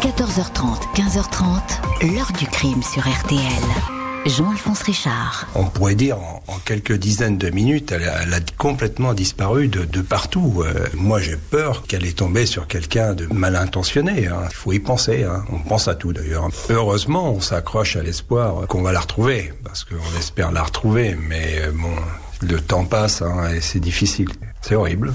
14h30, 15h30, l'heure du crime sur RTL. Jean-Alphonse Richard. On pourrait dire en, quelques dizaines de minutes, elle a, complètement disparu de, partout. Euh, moi, j'ai peur qu'elle ait tombé sur quelqu'un de mal intentionné. Hein. Il faut y penser. Hein. On pense à tout d'ailleurs. Heureusement, on s'accroche à l'espoir qu'on va la retrouver, parce qu'on espère la retrouver. Mais euh, bon, le temps passe hein, et c'est difficile. C'est horrible.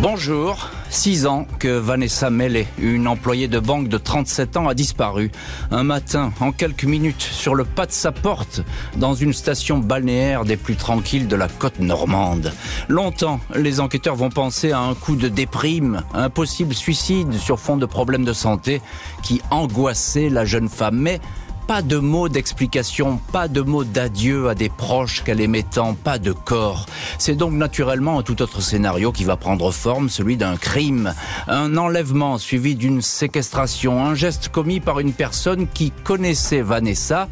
Bonjour. Six ans que Vanessa Mellet, une employée de banque de 37 ans, a disparu. Un matin, en quelques minutes, sur le pas de sa porte, dans une station balnéaire des plus tranquilles de la côte normande. Longtemps, les enquêteurs vont penser à un coup de déprime, un possible suicide sur fond de problèmes de santé qui angoissait la jeune femme. Mais pas de mots d'explication, pas de mots d'adieu à des proches qu'elle aimait tant, pas de corps. C'est donc naturellement un tout autre scénario qui va prendre forme, celui d'un crime, un enlèvement suivi d'une séquestration, un geste commis par une personne qui connaissait Vanessa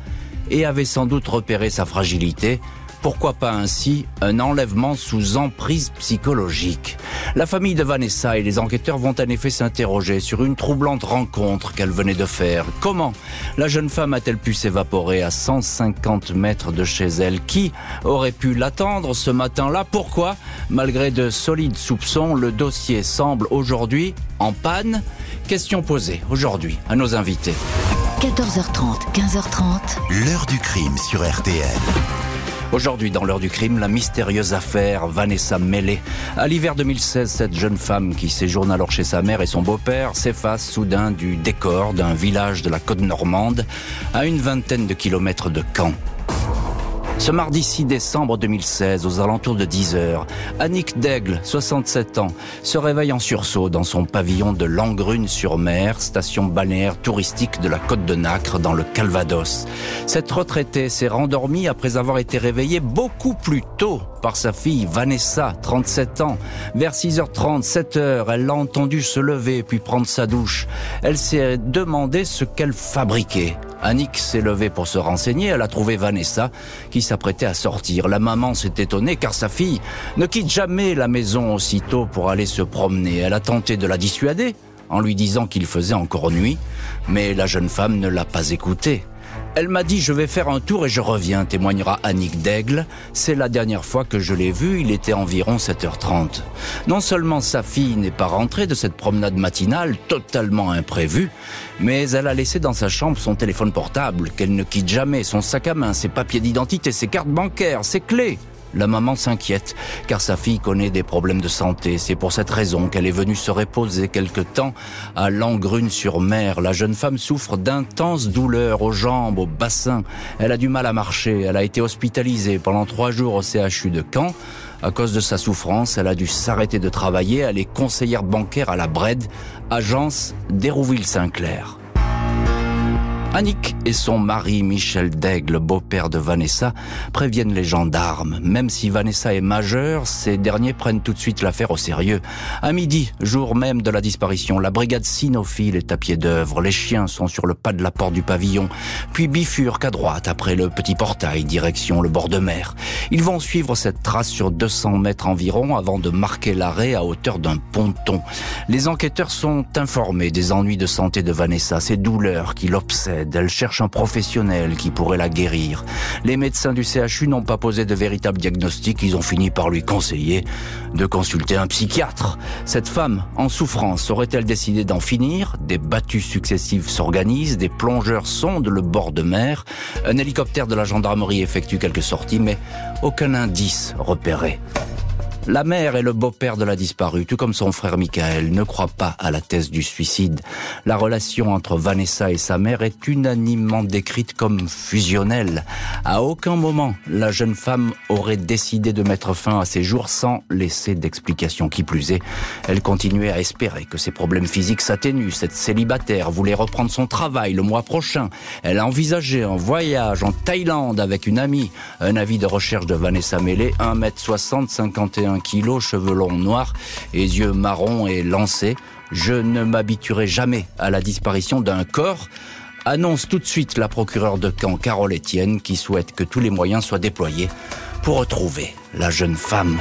et avait sans doute repéré sa fragilité, pourquoi pas ainsi un enlèvement sous emprise psychologique? La famille de Vanessa et les enquêteurs vont en effet s'interroger sur une troublante rencontre qu'elle venait de faire. Comment la jeune femme a-t-elle pu s'évaporer à 150 mètres de chez elle? Qui aurait pu l'attendre ce matin-là? Pourquoi Malgré de solides soupçons, le dossier semble aujourd'hui en panne? Question posée aujourd'hui à nos invités. 14h30, 15h30. L'heure du crime sur RTL. Aujourd'hui, dans l'heure du crime, la mystérieuse affaire Vanessa Mellet. À l'hiver 2016, cette jeune femme qui séjourne alors chez sa mère et son beau-père s'efface soudain du décor d'un village de la côte normande à une vingtaine de kilomètres de Caen. Ce mardi 6 décembre 2016, aux alentours de 10 heures, Annick Daigle, 67 ans, se réveille en sursaut dans son pavillon de Langrune-sur-Mer, station balnéaire touristique de la côte de Nacre dans le Calvados. Cette retraitée s'est rendormie après avoir été réveillée beaucoup plus tôt par sa fille Vanessa, 37 ans. Vers 6h30, 7h, elle l'a entendu se lever puis prendre sa douche. Elle s'est demandé ce qu'elle fabriquait. Annick s'est levée pour se renseigner. Elle a trouvé Vanessa qui s'apprêtait à sortir. La maman s'est étonnée car sa fille ne quitte jamais la maison aussitôt pour aller se promener. Elle a tenté de la dissuader en lui disant qu'il faisait encore nuit, mais la jeune femme ne l'a pas écoutée. Elle m'a dit je vais faire un tour et je reviens, témoignera Annick Daigle. C'est la dernière fois que je l'ai vue, il était environ 7h30. Non seulement sa fille n'est pas rentrée de cette promenade matinale totalement imprévue, mais elle a laissé dans sa chambre son téléphone portable qu'elle ne quitte jamais, son sac à main, ses papiers d'identité, ses cartes bancaires, ses clés. La maman s'inquiète car sa fille connaît des problèmes de santé. C'est pour cette raison qu'elle est venue se reposer quelque temps à Langrune-sur-Mer. La jeune femme souffre d'intenses douleurs aux jambes, au bassin. Elle a du mal à marcher. Elle a été hospitalisée pendant trois jours au CHU de Caen. À cause de sa souffrance, elle a dû s'arrêter de travailler. Elle est conseillère bancaire à la BRED, agence d'Hérouville-Saint-Clair. Annick et son mari Michel Daigle, beau-père de Vanessa, préviennent les gendarmes. Même si Vanessa est majeure, ces derniers prennent tout de suite l'affaire au sérieux. À midi, jour même de la disparition, la brigade cynophile est à pied d'œuvre. Les chiens sont sur le pas de la porte du pavillon, puis bifurquent à droite après le petit portail, direction le bord de mer. Ils vont suivre cette trace sur 200 mètres environ avant de marquer l'arrêt à hauteur d'un ponton. Les enquêteurs sont informés des ennuis de santé de Vanessa, ses douleurs qui l'obsèdent elle cherche un professionnel qui pourrait la guérir. Les médecins du CHU n'ont pas posé de véritable diagnostic, ils ont fini par lui conseiller de consulter un psychiatre. Cette femme, en souffrance, aurait-elle décidé d'en finir? Des battues successives s'organisent, des plongeurs sondent le bord de mer, un hélicoptère de la gendarmerie effectue quelques sorties, mais aucun indice repéré. La mère et le beau-père de la disparue, tout comme son frère Michael, ne croient pas à la thèse du suicide. La relation entre Vanessa et sa mère est unanimement décrite comme fusionnelle. À aucun moment, la jeune femme aurait décidé de mettre fin à ses jours sans laisser d'explication. Qui plus est, elle continuait à espérer que ses problèmes physiques s'atténuent. Cette célibataire voulait reprendre son travail le mois prochain. Elle a envisagé un voyage en Thaïlande avec une amie. Un avis de recherche de Vanessa Mellet, 1m60, 51 kilo, cheveux longs noirs et yeux marrons et lancés. Je ne m'habituerai jamais à la disparition d'un corps annonce tout de suite la procureure de Caen, Carole Etienne, qui souhaite que tous les moyens soient déployés pour retrouver la jeune femme.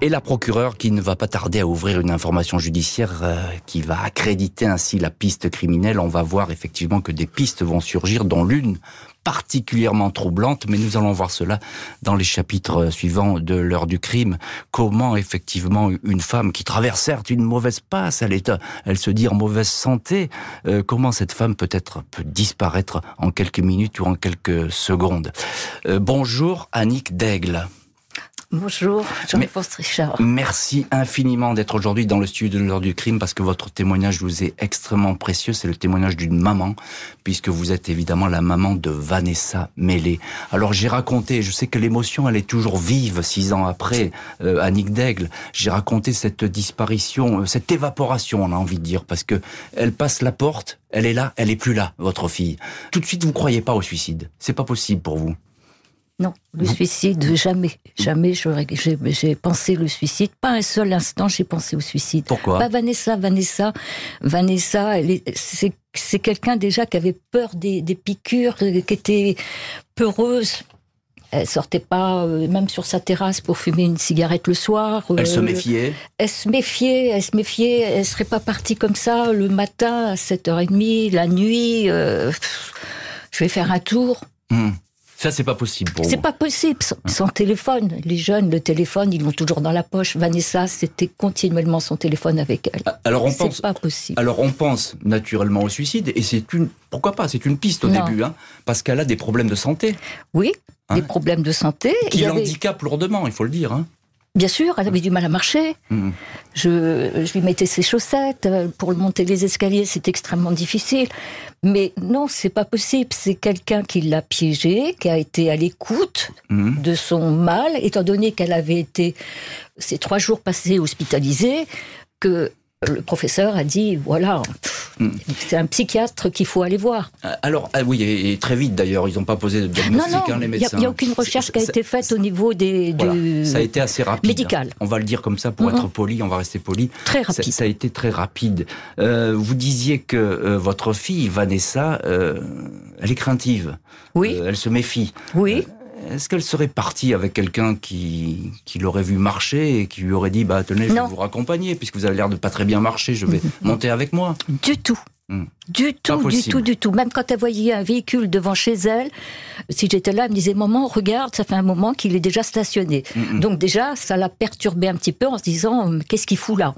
Et la procureure qui ne va pas tarder à ouvrir une information judiciaire euh, qui va accréditer ainsi la piste criminelle. On va voir effectivement que des pistes vont surgir, dont l'une particulièrement troublante, mais nous allons voir cela dans les chapitres suivants de l'heure du crime. Comment effectivement une femme qui traverse certes une mauvaise passe, elle est, elle se dit en mauvaise santé, euh, comment cette femme peut être peut disparaître en quelques minutes ou en quelques secondes. Euh, bonjour Annick Daigle. Bonjour, Jean-François Richard. Merci infiniment d'être aujourd'hui dans le studio de l'heure du crime parce que votre témoignage vous est extrêmement précieux. C'est le témoignage d'une maman, puisque vous êtes évidemment la maman de Vanessa Mélé. Alors j'ai raconté, je sais que l'émotion elle est toujours vive six ans après, euh, Annick Daigle. J'ai raconté cette disparition, euh, cette évaporation, on a envie de dire, parce que elle passe la porte, elle est là, elle est plus là, votre fille. Tout de suite, vous croyez pas au suicide. C'est pas possible pour vous. Non, le suicide, jamais. Jamais j'ai pensé le suicide. Pas un seul instant, j'ai pensé au suicide. Pourquoi Pas Vanessa, Vanessa. Vanessa, c'est quelqu'un déjà qui avait peur des, piqûres, qui était peureuse. Elle sortait pas, euh, même sur sa terrasse, pour fumer une cigarette le soir. Elle se euh, méfiait Elle se méfiait, elle se méfiait. Elle serait pas partie comme ça le matin à 7h30, la nuit. Euh, je vais faire un tour. Hmm. Ça, c'est pas possible pour C'est pas possible. Son, téléphone, les jeunes, le téléphone, ils l'ont toujours dans la poche. Vanessa, c'était continuellement son téléphone avec elle. Ah, alors on pense. pas possible. Alors on pense naturellement au suicide et c'est une. Pourquoi pas C'est une piste au début, hein, parce qu'elle a des problèmes de santé. Oui, des hein problèmes de santé. Qui l'handicapent lourdement, il faut le dire. Hein. Bien sûr, elle avait du mal à marcher. Mmh. Je, je, lui mettais ses chaussettes. Pour monter les escaliers, c'est extrêmement difficile. Mais non, c'est pas possible. C'est quelqu'un qui l'a piégée, qui a été à l'écoute mmh. de son mal, étant donné qu'elle avait été ces trois jours passés hospitalisée, que le professeur a dit voilà, hmm. c'est un psychiatre qu'il faut aller voir. Euh, alors, ah oui, et, très vite d'ailleurs, ils n'ont pas posé de diagnostic, non, non, hein, les médecins. Il n'y a, aucune recherche qui a été faite au niveau des. Du... Ça a été assez rapide. Médical. On va le dire comme ça pour mhm. être poli, on va rester poli. Très rapide. Ça, a été très rapide. Euh, vous disiez que euh, votre fille, Vanessa, elle est craintive. Oui. elle se méfie. Oui. Est-ce qu'elle serait partie avec quelqu'un qui, qui l'aurait vu marcher et qui lui aurait dit bah tenez je vais vous raccompagner puisque vous avez l'air de pas très bien marcher je vais monter avec moi Du tout. Hmm. Du tout, du tout, du tout. Même quand elle voyait un véhicule devant chez elle, si j'étais là, elle me disait Maman, regarde, ça fait un moment qu'il est déjà stationné. Hmm, hmm. Donc déjà, ça l'a perturbé un petit peu en se disant Qu'est-ce qu'il fout là?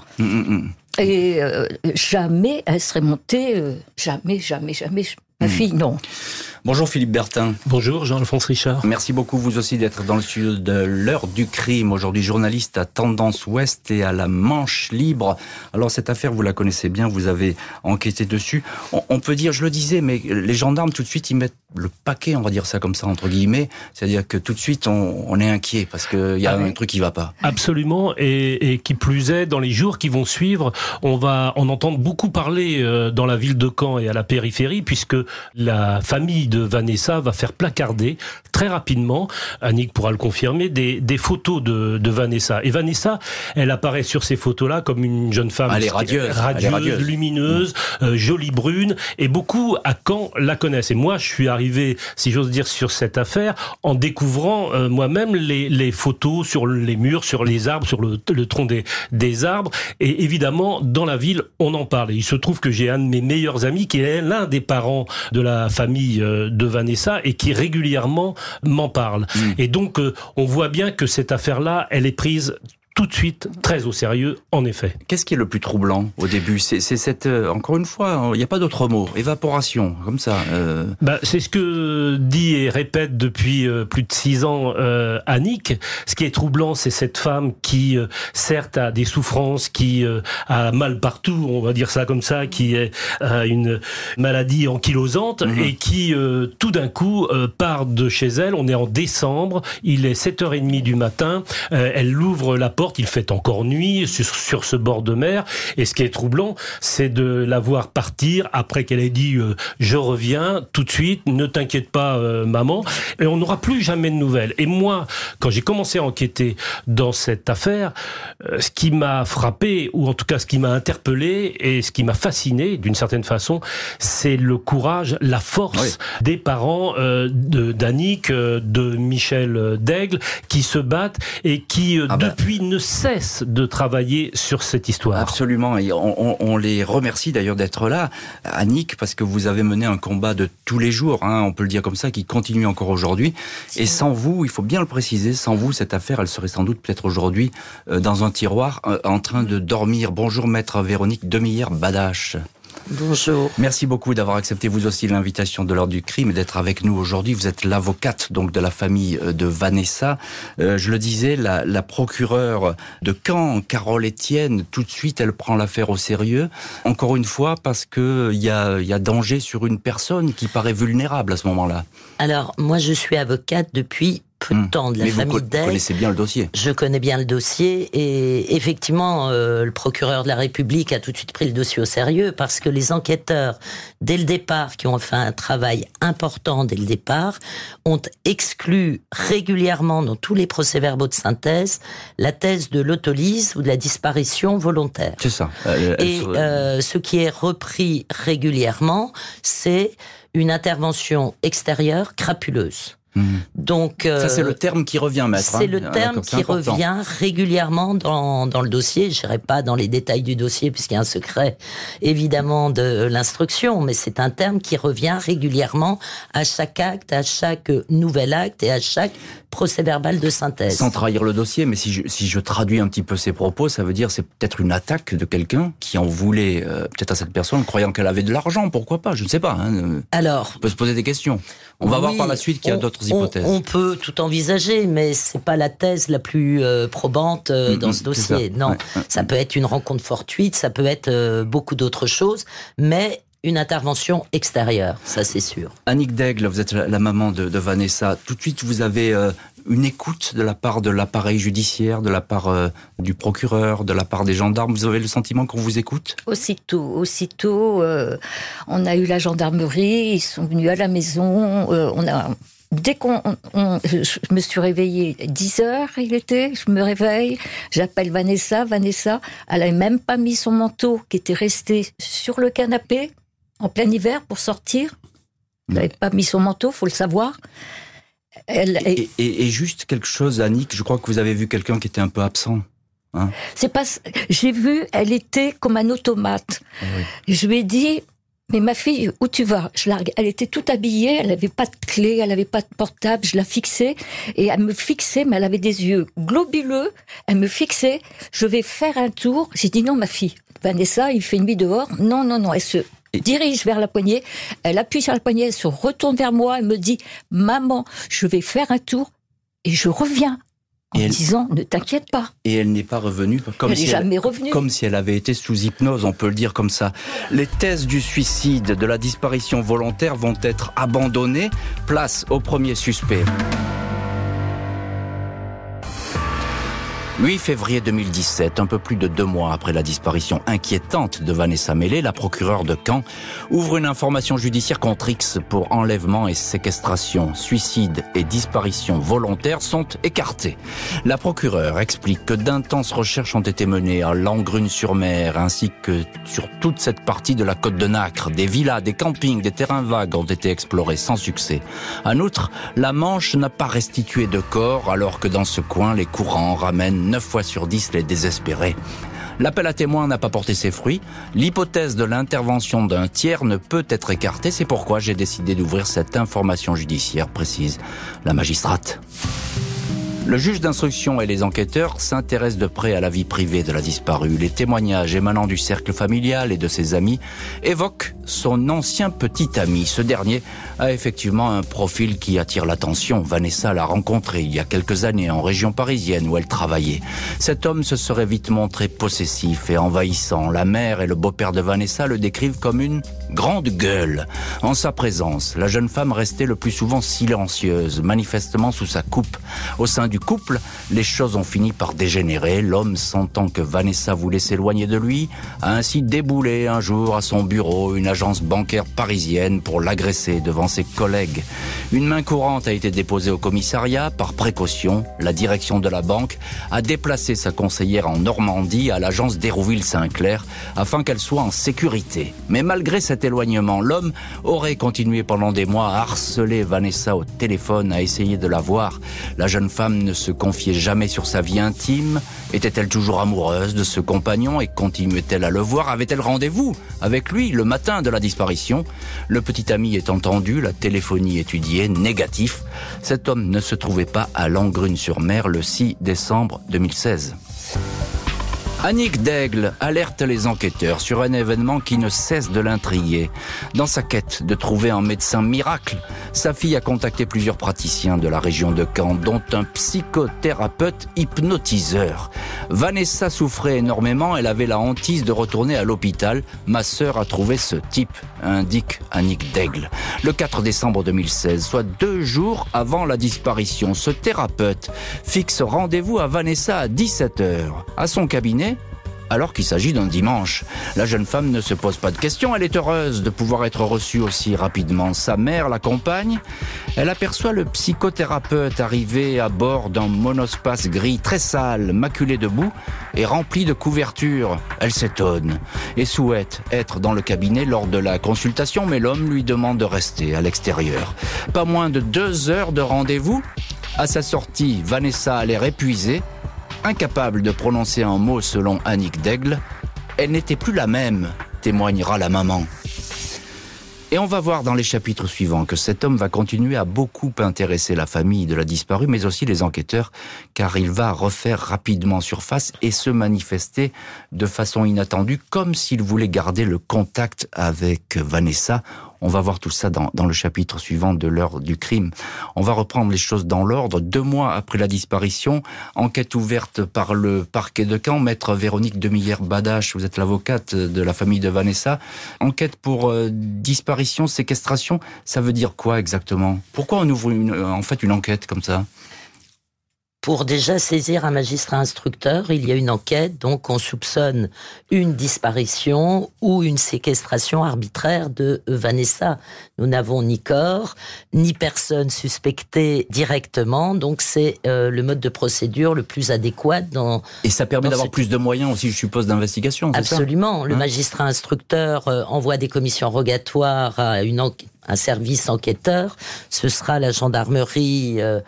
Et euh, jamais elle serait montée, euh, jamais, jamais, jamais. Ma fille, non. Bonjour Philippe Bertin. Bonjour Jean-Alphonse Richard. Merci beaucoup vous aussi d'être dans le studio de l'heure du crime. Aujourd'hui journaliste à Tendance Ouest et à la Manche Libre. Alors cette affaire, vous la connaissez bien, vous avez enquêté dessus. On, peut dire, je le disais, mais les gendarmes tout de suite ils mettent le paquet, on va dire ça comme ça entre guillemets. C'est-à-dire que tout de suite on, est inquiet parce qu'il y a ah un truc qui va pas. Absolument. Et, qui plus est, dans les jours qui vont suivre, on va en entendre beaucoup parler euh, dans la ville de Caen et à la périphérie puisque la famille de Vanessa va faire placarder très rapidement, Annick pourra le confirmer, des, des photos de, de, Vanessa. Et Vanessa, elle apparaît sur ces photos-là comme une jeune femme elle est radieuse, radieuse, lumineuse, euh, jolie brune, et beaucoup à Caen la connaissent. Et moi, je suis arrivé, si j'ose dire, sur cette affaire en découvrant euh, moi-même les, les, photos sur les murs, sur les arbres, sur le, le tronc des, des arbres. Et évidemment, dans la ville, on en parle. Et il se trouve que j'ai un de mes meilleurs amis qui est l'un des parents de la famille euh, de Vanessa et qui régulièrement m'en parle. Mm. Et donc, euh, on voit bien que cette affaire-là, elle est prise tout de suite très au sérieux, en effet. Qu'est-ce qui est le plus troublant au début? C'est cette, euh, encore une fois, il n'y a pas d'autre mot, évaporation, comme ça. Euh... Bah, c'est ce que dit et répète depuis euh, plus de six ans euh, Annick. Ce qui est troublant, c'est cette femme qui, euh, certes, a des souffrances, qui a mal partout, on va dire ça comme ça, qui est une maladie ankylosante mhm. et qui, tout d'un coup, part de chez elle. On est en décembre, il est 7h30 du matin, elle ouvre la porte il fait encore nuit sur, ce bord de mer. Et ce qui est troublant, c'est de la voir partir après qu'elle ait dit euh, je reviens tout de suite, ne t'inquiète pas euh, maman. Et on n'aura plus jamais de nouvelles. Et moi, quand j'ai commencé à enquêter dans cette affaire, euh, ce qui m'a frappé, ou en tout cas ce qui m'a interpellé et ce qui m'a fasciné d'une certaine façon, c'est le courage, la force des parents d'Annick, de, Michel Daigle, qui se battent et qui ah ben. depuis ne cessent de travailler sur cette histoire. Absolument. Et on, les remercie d'ailleurs d'être là, Annick, parce que vous avez mené un combat de tous les jours, hein, on peut le dire comme ça, qui continue encore aujourd'hui. Et sans vous, il faut bien le préciser, sans vous, cette affaire, elle serait sans doute peut-être aujourd'hui euh, dans un tiroir euh, en train de dormir. Bonjour, maître Véronique Demière Badache. Bonjour. Merci beaucoup d'avoir accepté vous aussi l'invitation de l'ordre du crime et d'être avec nous aujourd'hui. Vous êtes l'avocate donc de la famille euh, de Vanessa. Euh, je le disais, la, la, procureure de Caen, Carole Etienne, tout de suite, elle prend l'affaire au sérieux. Encore une fois, parce que il y a, y a danger sur une personne qui paraît vulnérable à ce moment-là. Alors, moi, je suis avocate depuis peu de hmm. temps de la Mais famille Vous connaissez bien le dossier. Je connais bien le dossier et effectivement, euh, le procureur de la République a tout de suite pris le dossier au sérieux parce que les enquêteurs, dès le départ, qui ont fait un travail important dès le départ, ont exclu régulièrement dans tous les procès-verbaux de synthèse la thèse de l'autolyse ou de la disparition volontaire. C'est ça. Euh, et euh, ce qui est repris régulièrement, c'est une intervention extérieure crapuleuse. Mhm. Donc, ça c'est le terme qui revient, maître. C'est le hein. terme qui revient régulièrement dans, dans le dossier. Je n'irai pas dans les détails du dossier puisqu'il y a un secret évidemment de l'instruction, mais c'est un terme qui revient régulièrement à chaque acte, à chaque nouvel acte et à chaque procès verbal de synthèse. Sans trahir le dossier, mais si je, si je traduis un petit peu ses propos, ça veut dire c'est peut-être une attaque de quelqu'un qui en voulait euh, peut-être à cette personne, croyant qu'elle avait de l'argent, pourquoi pas, je ne sais pas. Hein. Alors, on peut se poser des questions. On va voir par la suite qu'il y a d'autres hypothèses. On, peut tout envisager, mais c'est pas la thèse la plus euh, probante euh, dans ce dossier. Non, ça peut être une rencontre fortuite, ça peut être beaucoup d'autres choses, mais une intervention extérieure, ça c'est sûr. Annick Daigle, vous êtes la, maman de, Vanessa. Tout de suite, vous avez euh, une écoute de la part de l'appareil judiciaire, de la part euh, du procureur, de la part des gendarmes. Vous avez le sentiment qu'on vous écoute? Aussitôt, aussitôt, euh, on a eu la gendarmerie, ils sont venus à la maison, on a dès qu'on, je me suis réveillée 10 heures, il était, je me réveille, j'appelle Vanessa, Vanessa, elle n'avait même pas mis son manteau qui était resté sur le canapé en plein hiver pour sortir. Elle n'avait pas mis son manteau, faut le savoir. Elle, et, juste quelque chose, Annick, je crois que vous avez vu quelqu'un qui était un peu absent. Hein c'est pas. J'ai vu, elle était comme un automate. Ah je lui ai dit, mais ma fille, où tu vas? Je largue. Elle était toute habillée, elle n'avait pas de clé, elle n'avait pas de portable. Je la fixais et elle me fixait, mais elle avait des yeux globuleux. Elle me fixait. Je vais faire un tour. J'ai dit non, ma fille. Vanessa, il fait nuit dehors. Non, non, non. Elle se dirige vers la poignée, elle appuie sur la poignée, elle se retourne vers moi, elle me dit Maman, je vais faire un tour et je reviens. En disant, ne t'inquiète pas. Et elle n'est pas revenue comme si jamais revenue. Comme si elle avait été sous hypnose, on peut le dire comme ça. Les thèses du suicide, de la disparition volontaire vont être abandonnées. Place au premier suspect. 8 février 2017, un peu plus de deux mois après la disparition inquiétante de Vanessa Mélé, la procureure de Caen ouvre une information judiciaire contre X pour enlèvement et séquestration. Suicide et disparition volontaire sont écartés. La procureure explique que d'intenses recherches ont été menées à Langrune-sur-Mer ainsi que sur toute cette partie de la côte de Nacre. Des villas, des campings, des terrains vagues ont été explorés sans succès. En outre, la Manche n'a pas restitué de corps alors que dans ce coin, les courants ramènent 9 fois sur 10 les désespérés. L'appel à témoins n'a pas porté ses fruits. L'hypothèse de l'intervention d'un tiers ne peut être écartée. C'est pourquoi j'ai décidé d'ouvrir cette information judiciaire, précise la magistrate. Le juge d'instruction et les enquêteurs s'intéressent de près à la vie privée de la disparue. Les témoignages émanant du cercle familial et de ses amis évoquent son ancien petit ami. Ce dernier a effectivement un profil qui attire l'attention. Vanessa l'a rencontré il y a quelques années en région parisienne où elle travaillait. Cet homme se serait vite montré possessif et envahissant. La mère et le beau-père de Vanessa le décrivent comme une grande gueule. En sa présence, la jeune femme restait le plus souvent silencieuse, manifestement sous sa coupe. Au sein du couple, les choses ont fini par dégénérer. L'homme, sentant que Vanessa voulait s'éloigner de lui, a ainsi déboulé un jour à son bureau une bancaire parisienne pour l'agresser devant ses collègues. Une main courante a été déposée au commissariat. Par précaution, la direction de la banque a déplacé sa conseillère en Normandie à l'agence d'Hérouville-Saint-Clair afin qu'elle soit en sécurité. Mais malgré cet éloignement, l'homme aurait continué pendant des mois à harceler Vanessa au téléphone, à essayer de la voir. La jeune femme ne se confiait jamais sur sa vie intime. Était-elle toujours amoureuse de ce compagnon et continuait-elle à le voir? Avait-elle rendez-vous avec lui le matin de la disparition Le petit ami est entendu, la téléphonie étudiée, négatif. Cet homme ne se trouvait pas à Langrune-sur-Mer le 6 décembre 2016. Annick Daigle alerte les enquêteurs sur un événement qui ne cesse de l'intriguer. Dans sa quête de trouver un médecin miracle, sa fille a contacté plusieurs praticiens de la région de Caen, dont un psychothérapeute hypnotiseur. Vanessa souffrait énormément, elle avait la hantise de retourner à l'hôpital. Ma sœur a trouvé ce type, indique Annick Daigle. Le 4 décembre 2016, soit deux jours avant la disparition, ce thérapeute fixe rendez-vous à Vanessa à 17h. À son cabinet, alors qu'il s'agit d'un dimanche. La jeune femme ne se pose pas de questions, elle est heureuse de pouvoir être reçue aussi rapidement. Sa mère l'accompagne, elle aperçoit le psychothérapeute arriver à bord d'un monospace gris très sale, maculé de boue et rempli de couvertures. Elle s'étonne et souhaite être dans le cabinet lors de la consultation, mais l'homme lui demande de rester à l'extérieur. Pas moins de deux heures de rendez-vous. À sa sortie, Vanessa a l'air épuisée incapable de prononcer un mot selon Annick Daigle, elle n'était plus la même, témoignera la maman. Et on va voir dans les chapitres suivants que cet homme va continuer à beaucoup intéresser la famille de la disparue, mais aussi les enquêteurs, car il va refaire rapidement surface et se manifester de façon inattendue, comme s'il voulait garder le contact avec Vanessa on va voir tout ça dans, le chapitre suivant de l'heure du crime. On va reprendre les choses dans l'ordre. Deux mois après la disparition, enquête ouverte par le parquet de Caen, maître Véronique Demillère-Badache, vous êtes l'avocate de la famille de Vanessa. Enquête pour euh, disparition, séquestration, ça veut dire quoi exactement? Pourquoi on ouvre en fait une enquête comme ça? Pour déjà saisir un magistrat instructeur, il y a une enquête, donc on soupçonne une disparition ou une séquestration arbitraire de Vanessa. Nous n'avons ni corps, ni personne suspectée directement, donc c'est euh, le mode de procédure le plus adéquat dans... Et ça permet d'avoir plus de moyens aussi, je suppose, d'investigation. Absolument. Ça? Le hein? magistrat instructeur euh, envoie des commissions rogatoires à une enquête un service enquêteur, ce sera la gendarmerie, euh,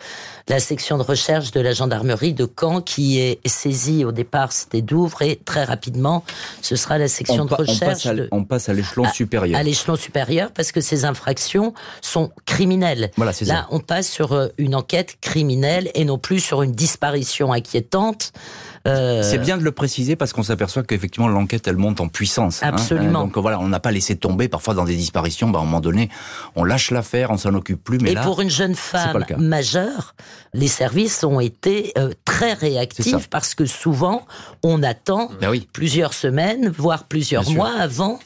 la section de recherche de la gendarmerie de Caen qui est saisie. Au départ, c'était Douvres et très rapidement, ce sera la section de recherche. On passe à, l'échelon supérieur. À l'échelon supérieur parce que ces infractions sont criminelles. Voilà, Là, on passe sur euh, une enquête criminelle et non plus sur une disparition inquiétante. Euh, c'est bien de le préciser parce qu'on s'aperçoit qu'effectivement l'enquête elle monte en puissance. Hein. Absolument. donc voilà, on n'a pas laissé tomber parfois dans des disparitions. Bah, à un moment donné, on lâche l'affaire, on s'en occupe plus. Mais Et pour une jeune femme majeure, les services ont été euh, très réactifs parce que souvent on attend ben plusieurs semaines, voire plusieurs mois avant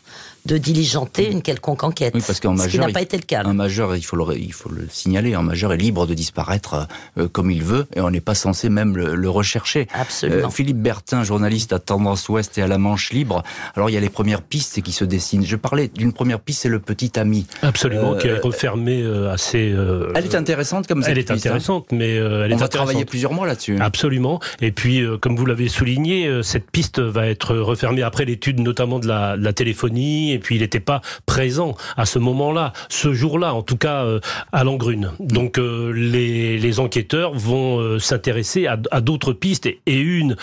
de diligenter une quelconque enquête. Oui, parce qu'un majeur, n'a pas été le cas. Un majeur, il faut le, il faut le signaler, un majeur est libre de disparaître euh, comme il veut et on n'est pas censé même le, rechercher. Absolument. Euh, Philippe Bertin, journaliste à Tendance Ouest et à la Manche Libre. Alors il y a les premières pistes qui se dessinent. Je parlais d'une première piste, c'est le petit ami. Absolument, qui est euh, refermé assez. elle est intéressante comme cette Elle est hein. intéressante, mais elle on est va travailler plusieurs mois là-dessus. Absolument. Et puis, comme vous l'avez souligné, cette piste va être refermée après l'étude notamment de la, de la téléphonie. Et puis il n'était pas présent à ce moment-là, ce jour-là, en tout cas euh, à Langrune. Donc euh, les, enquêteurs vont euh, s'intéresser à, d'autres pistes et, et une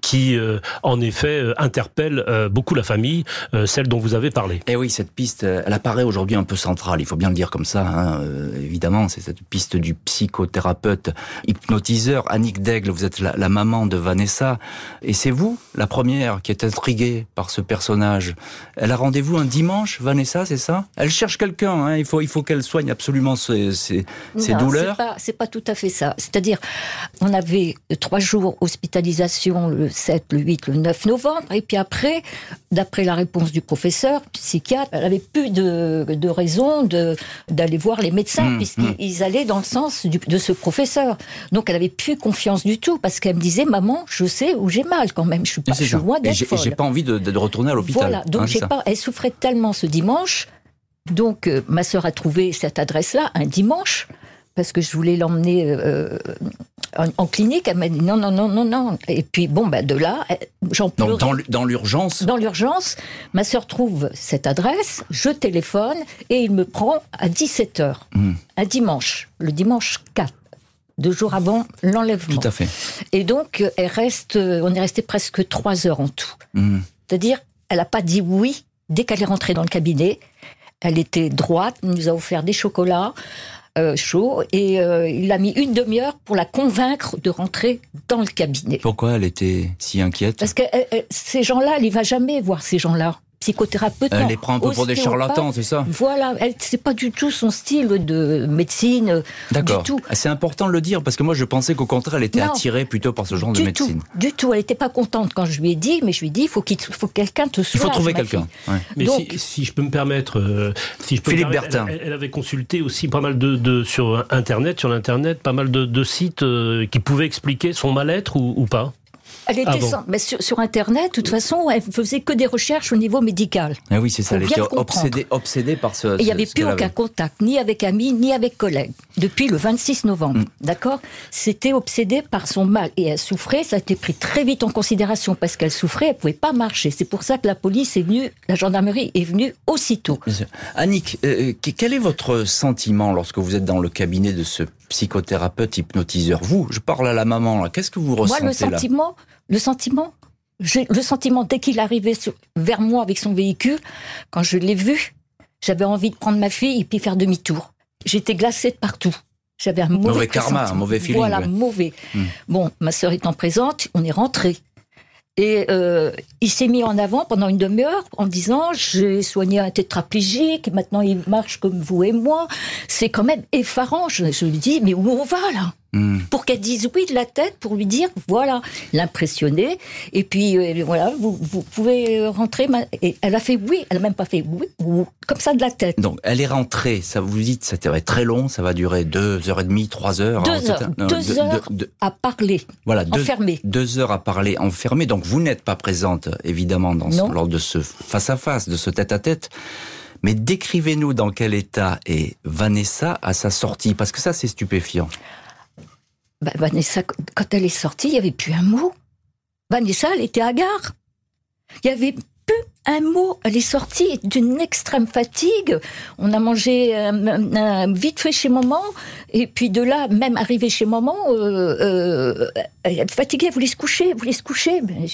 qui, en effet, interpelle beaucoup la famille, celle dont vous avez parlé. Et eh oui, cette piste, elle apparaît aujourd'hui un peu centrale, il faut bien le dire comme ça, hein, évidemment, c'est cette piste du psychothérapeute hypnotiseur, Annick Daigle, vous êtes la, la maman de Vanessa, et c'est vous, la première, qui est intriguée par ce personnage. Elle a rendez-vous un dimanche, Vanessa, c'est ça? Elle cherche quelqu'un, hein. il faut, il faut qu'elle soigne absolument ses, ses, douleurs. C'est pas, pas tout à fait ça. C'est-à-dire, on avait trois jours hospitalisation, le 7, le 8, le 9 novembre, et puis après, d'après la réponse du professeur, psychiatre, elle avait plus de, de raison d'aller voir les médecins, mmh, puisqu'ils mmh. allaient dans le sens de ce professeur. Donc elle avait plus confiance du tout, parce qu'elle me disait, maman, je sais où j'ai mal quand même, je suis pas, je suis loin d'être J'ai pas envie de, de, retourner à l'hôpital. Voilà, donc hein, j'ai pas, elle souffrait tellement ce dimanche, donc euh, ma sœur a trouvé cette adresse-là un dimanche parce que je voulais l'emmener euh, en, en clinique. Elle m'a dit non, non, non, non, non. Et puis bon, ben de là, euh, j'en. Donc dans, l'urgence, Dans l'urgence, ma sœur trouve cette adresse, je téléphone et il me prend à 17h, Hmm. un dimanche, le dimanche 4, deux jours avant l'enlèvement. tout à fait. Et donc, euh, elle reste, euh, on est resté presque trois heures en tout. Hmm. C'est-à-dire, elle n'a pas dit oui dès qu'elle est rentrée dans le cabinet. Elle était droite, nous a offert des chocolats euh, chauds et euh, il a mis une demi-heure pour la convaincre de rentrer dans le cabinet. Pourquoi elle était si inquiète? Parce que euh, ces gens-là, elle ne va jamais voir ces gens-là. Psychothérapeute, Elle les prend un peu pour des charlatans, c'est ça Voilà, c'est pas du tout son style de médecine, euh, D'accord. du tout. Ah, C'est important de le dire parce que moi je pensais qu'au contraire elle était Non. attirée plutôt par ce genre de Du médecine. tout, du tout. Elle n'était pas contente quand je lui ai dit, mais je lui ai dit, il faut qu'il faut que quelqu'un te Il soulage. faut trouver quelqu'un. fille. ouais. Mais Donc- si, si je peux me permettre, euh, si je peux me Philippe permettre, Bertin. Elle, elle avait consulté aussi pas mal de, de sur internet, sur l'internet, pas mal de, de sites euh, qui pouvaient expliquer son mal-être ou, ou pas. Elle était Ah bon sans- mais sur, sur Internet, de toute façon, elle faisait que des recherches au niveau médical. Ah oui, c'est ça. Elle bien était obsédée, obsédée par ce. Et il n'y avait ce plus aucun avait. contact, ni avec amis, ni avec collègues, depuis le 26 novembre. Mm. D'accord? C'était obsédé par son mal. Et elle souffrait, ça a été pris très vite en considération parce qu'elle souffrait, elle ne pouvait pas marcher. C'est pour ça que la police est venue, la gendarmerie est venue aussitôt. Annick, euh, que- quel est votre sentiment lorsque vous êtes dans le cabinet de ce psychothérapeute hypnotiseur Vous, je parle à la maman là. Qu'est-ce que vous Moi, ressentez le là sentiment, le sentiment, le sentiment dès qu'il arrivait sur- vers moi avec son véhicule, quand je l'ai vu, j'avais envie de prendre ma fille et puis faire demi-tour. J'étais glacée de partout. J'avais un mauvais, Mauvais karma, un mauvais feeling, Voilà, ouais. mauvais. Hmm. Bon, ma sœur étant présente, on est rentré. Et euh, il s'est mis en avant pendant une demi-heure en disant j'ai soigné un tétraplégique, maintenant il marche comme vous et moi. C'est quand même effarant. Je, je lui dis mais où on va là? Hmm. pour qu'elle dise oui de la tête, pour lui dire voilà, l'impressionner. Et puis euh, voilà, vous, vous pouvez rentrer. Et elle a fait oui, elle a même pas fait oui, ou comme ça de la tête. Donc, elle est rentrée. Ça vous dites, ça va être très long. Ça va durer deux heures et demie, trois heures. Deux heures, deux deux- heures. deux- À parler, voilà, deux, enfermée. deux heures à parler enfermé. Donc, vous n'êtes pas présente, évidemment, dans ce- lors de ce face à face, de ce tête à tête. Mais décrivez-nous dans quel état est Vanessa à sa sortie, parce que ça, c'est stupéfiant. Bah, Vanessa, quand elle est sortie, il y avait plus un mot. Vanessa, elle était hagard. Il y avait plus un mot. Elle est sortie d'une extrême fatigue. On a mangé un- vite fait chez maman. Et puis de là, même arrivée chez maman, euh, euh, elle fatiguée, elle voulait se coucher, elle voulait se coucher? Ben,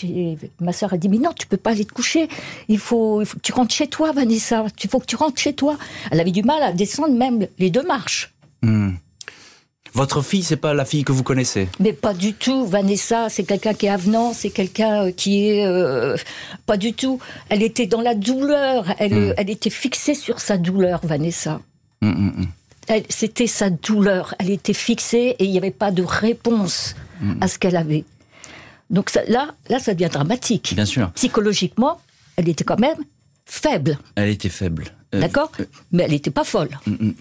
ma soeur a dit, mais non, tu peux pas aller te coucher. Il faut, il faut que tu rentres chez toi, Vanessa. Il faut que tu rentres chez toi. Elle avait du mal à descendre même les deux marches. Hmm. Votre fille, c'est pas la fille que vous connaissez. Mais pas du tout. Vanessa, c'est quelqu'un qui est avenant, c'est quelqu'un euh, qui est euh, pas du tout. Elle était dans la douleur. Elle, Hmm. elle était fixée sur sa douleur, Vanessa. Hmm, hmm, C'était sa douleur. Elle était fixée et il n'y avait pas de réponse à ce qu'elle avait. Donc ça- là, là, ça devient dramatique. Bien sûr, Psychologiquement, elle était quand même faible, elle était faible. Euh, d'accord? euh, Mais elle n'était pas folle.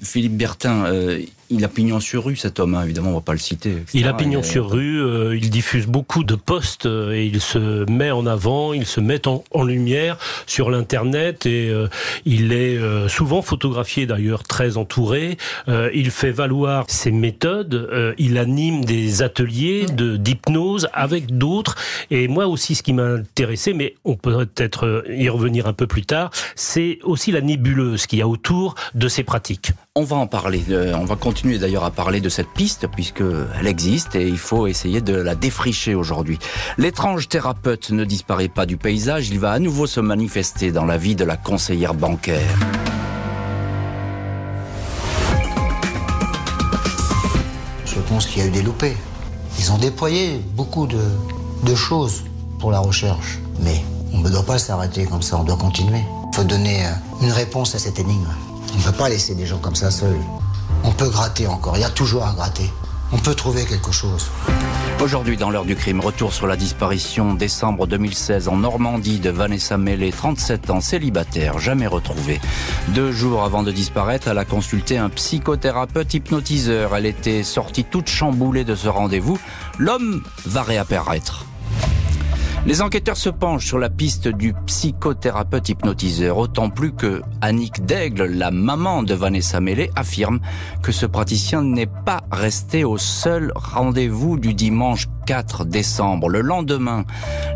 Philippe Bertin, euh, il a pignon sur rue, cet homme. hein. Évidemment, on va pas le citer. etc. Il a pignon sur rue, euh, il diffuse beaucoup de posts euh, et il se met en avant, il se met en, en lumière sur l'internet et euh, il est euh, souvent photographié d'ailleurs très entouré. Euh, il fait valoir ses méthodes, euh, il anime des ateliers de d'hypnose avec d'autres. Et moi aussi, ce qui m'a intéressé, mais on peut peut-être y revenir un peu plus tard, c'est aussi la nébuleuse qu'il y a autour de ces pratiques. On va en parler. euh, on va continuer d'ailleurs à parler de cette piste puisque elle existe et il faut essayer de la défricher aujourd'hui. L'étrange thérapeute ne disparaît pas du paysage. Il va à nouveau se manifester dans la vie de la conseillère bancaire. Je pense qu'il y a eu des loupés. Ils ont déployé beaucoup de, choses pour la recherche. Mais on ne doit pas s'arrêter comme ça, on doit continuer. Il faut donner euh, une réponse à cette énigme. On ne peut pas laisser des gens comme ça seuls. On peut gratter encore, il y a toujours à gratter. On peut trouver quelque chose. Aujourd'hui, dans l'heure du crime, retour sur la disparition décembre 2016 en Normandie de Vanessa Mellet, 37 ans, célibataire, jamais retrouvée. Deux jours avant de disparaître, elle a consulté un psychothérapeute hypnotiseur. Elle était sortie toute chamboulée de ce rendez-vous. L'homme va réapparaître. Les enquêteurs se penchent sur la piste du psychothérapeute hypnotiseur, autant plus que Annick Daigle, la maman de Vanessa Mellet, affirme que ce praticien n'est pas resté au seul rendez-vous du dimanche 4 décembre. Le lendemain,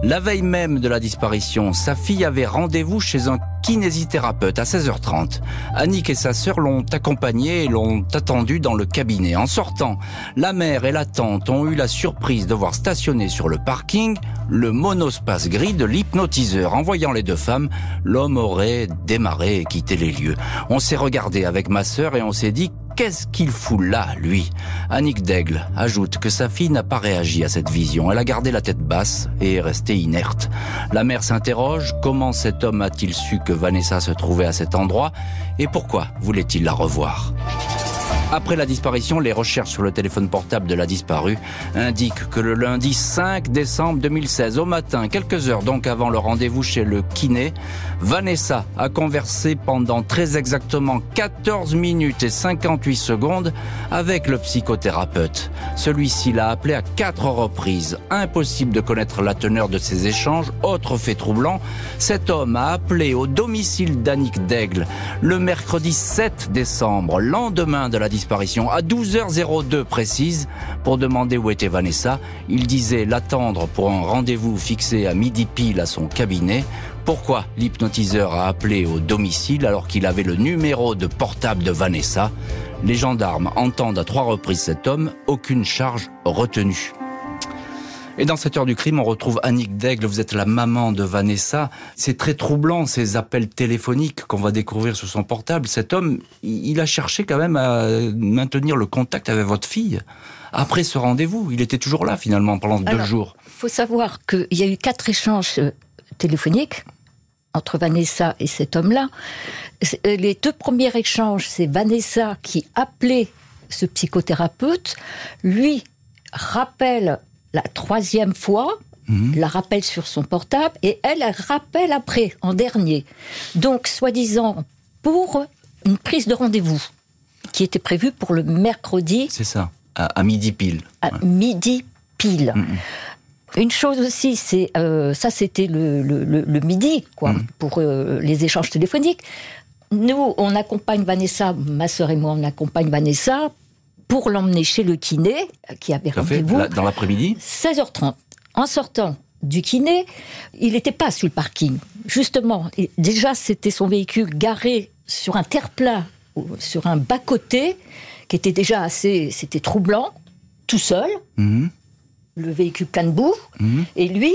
la veille même de la disparition, sa fille avait rendez-vous chez un kinésithérapeute à 16h30. Annick et sa sœur l'ont accompagné et l'ont attendu dans le cabinet. En sortant, la mère et la tante ont eu la surprise de voir stationner sur le parking le monospace gris de l'hypnotiseur. En voyant les deux femmes, l'homme aurait démarré et quitté les lieux. On s'est regardé avec ma sœur et on s'est dit Qu'est-ce qu'il fout là, lui? Annick Daigle ajoute que sa fille n'a pas réagi à cette vision. Elle a gardé la tête basse et est restée inerte. La mère s'interroge, comment cet homme a-t-il su que Vanessa se trouvait à cet endroit? Et pourquoi voulait-il la revoir? Après la disparition, les recherches sur le téléphone portable de la disparue indiquent que le lundi 5 décembre 2016, au matin, quelques heures donc avant le rendez-vous chez le kiné, Vanessa a conversé pendant très exactement 14 minutes et 58 secondes avec le psychothérapeute. Celui-ci l'a appelé à quatre reprises. Impossible de connaître la teneur de ces échanges. Autre fait troublant, cet homme a appelé au domicile d'Annick Daigle le mercredi 7 décembre, lendemain de la disparition, à 12h02 précise, pour demander où était Vanessa. Il disait l'attendre pour un rendez-vous fixé à midi pile à son cabinet. Pourquoi l'hypnotiseur a appelé au domicile alors qu'il avait le numéro de portable de Vanessa? Les gendarmes entendent à trois reprises cet homme, aucune charge retenue. Et dans cette heure du crime, on retrouve Annick Daigle, vous êtes la maman de Vanessa. C'est très troublant ces appels téléphoniques qu'on va découvrir sur son portable. Cet homme, il a cherché quand même à maintenir le contact avec votre fille. Après ce rendez-vous, il était toujours là finalement pendant deux jours. Il faut savoir qu'il y a eu quatre échanges euh, téléphoniques entre Vanessa et cet homme-là. Euh, les deux premiers échanges, c'est Vanessa qui appelait ce psychothérapeute, lui rappelle la troisième fois, mhm. la rappelle sur son portable, et elle, elle rappelle après, en dernier. Donc, soi-disant, pour une prise de rendez-vous qui était prévue pour le mercredi. C'est ça, à, midi pile. À midi pile. Mhm. Une chose aussi, c'est euh, ça, c'était le, midi, quoi, mhm. pour euh, les échanges téléphoniques. Nous, on accompagne Vanessa, ma sœur et moi, on accompagne Vanessa pour l'emmener chez le kiné, qui avait rendez-vous. Dans l'après-midi 16h30. En sortant du kiné, il n'était pas sur le parking. Justement, déjà, c'était son véhicule garé sur un terre-plat, sur un bas-côté, qui était déjà assez. C'était troublant, tout seul. Mhm. Le véhicule plein de boue. Mhm. Et lui,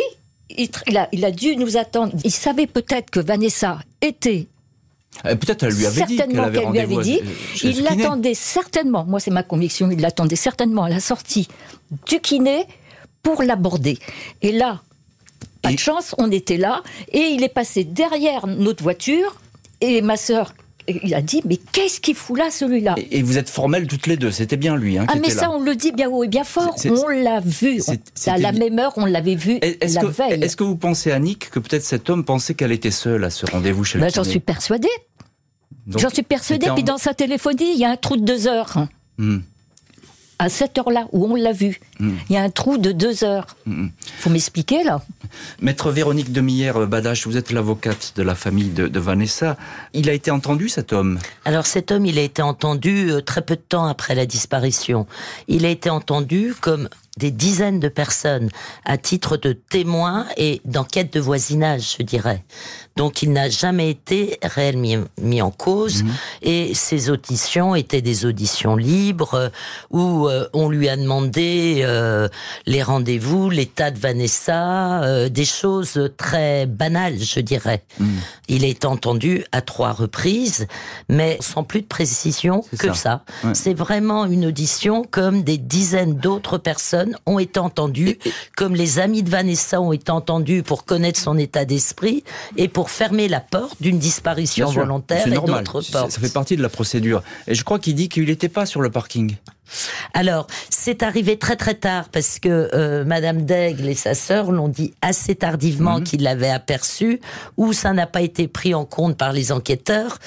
il, a, il a dû nous attendre. Il savait peut-être que Vanessa était euh, peut-être elle lui avait dit qu'elle avait rendez-vous. Il l'attendait certainement, moi c'est ma conviction, il l'attendait certainement à la sortie du kiné pour l'aborder. Et là, pas de chance, on était là, et il est passé derrière notre voiture, et ma sœur il a dit mais qu'est-ce qu'il fout là celui-là et, vous êtes formelles toutes les deux, c'était bien lui. Hein, ah mais ça on le dit bien haut et bien fort, on l'a vu. À la même heure on l'avait vu est-ce la que, veille. Est-ce que vous pensez Annick que peut-être cet homme pensait qu'elle était seule à ce rendez-vous chez le ben, J'en suis persuadée. J'en suis persuadée. Puis dans sa téléphonie, il y a un trou de deux heures. Hmm. À cette heure-là, où on l'a vu, hmm. il y a un trou de deux heures. Hmm. Faut m'expliquer là. Maître Véronique Demillère Badache, vous êtes l'avocate de la famille de, Vanessa. Il a été entendu cet homme? Alors cet homme, il a été entendu euh, très peu de temps après la disparition. Il a été entendu comme des dizaines de personnes à titre de témoins et d'enquête de voisinage, je dirais. Donc il n'a jamais été réellement mis en cause mhm. et ces auditions étaient des auditions libres euh, où euh, on lui a demandé euh, les rendez-vous, l'état de Vanessa, des choses très banales, je dirais. Mhm. Il est entendu à trois reprises, mais sans plus de précision que ça. C'est vraiment une audition comme des dizaines d'autres personnes ont été entendues, comme les amis de Vanessa ont été entendus pour connaître son état d'esprit et pour fermer la porte d'une disparition volontaire et d'autres portes. Ça fait partie de la procédure. Et je crois qu'il dit qu'il n'était pas sur le parking. Alors, c'est arrivé très très tard parce que euh, Madame Daigle et sa sœur l'ont dit assez tardivement Mhm. qu'ils l'avaient aperçu, ou ça n'a pas été pris en compte par les enquêteurs.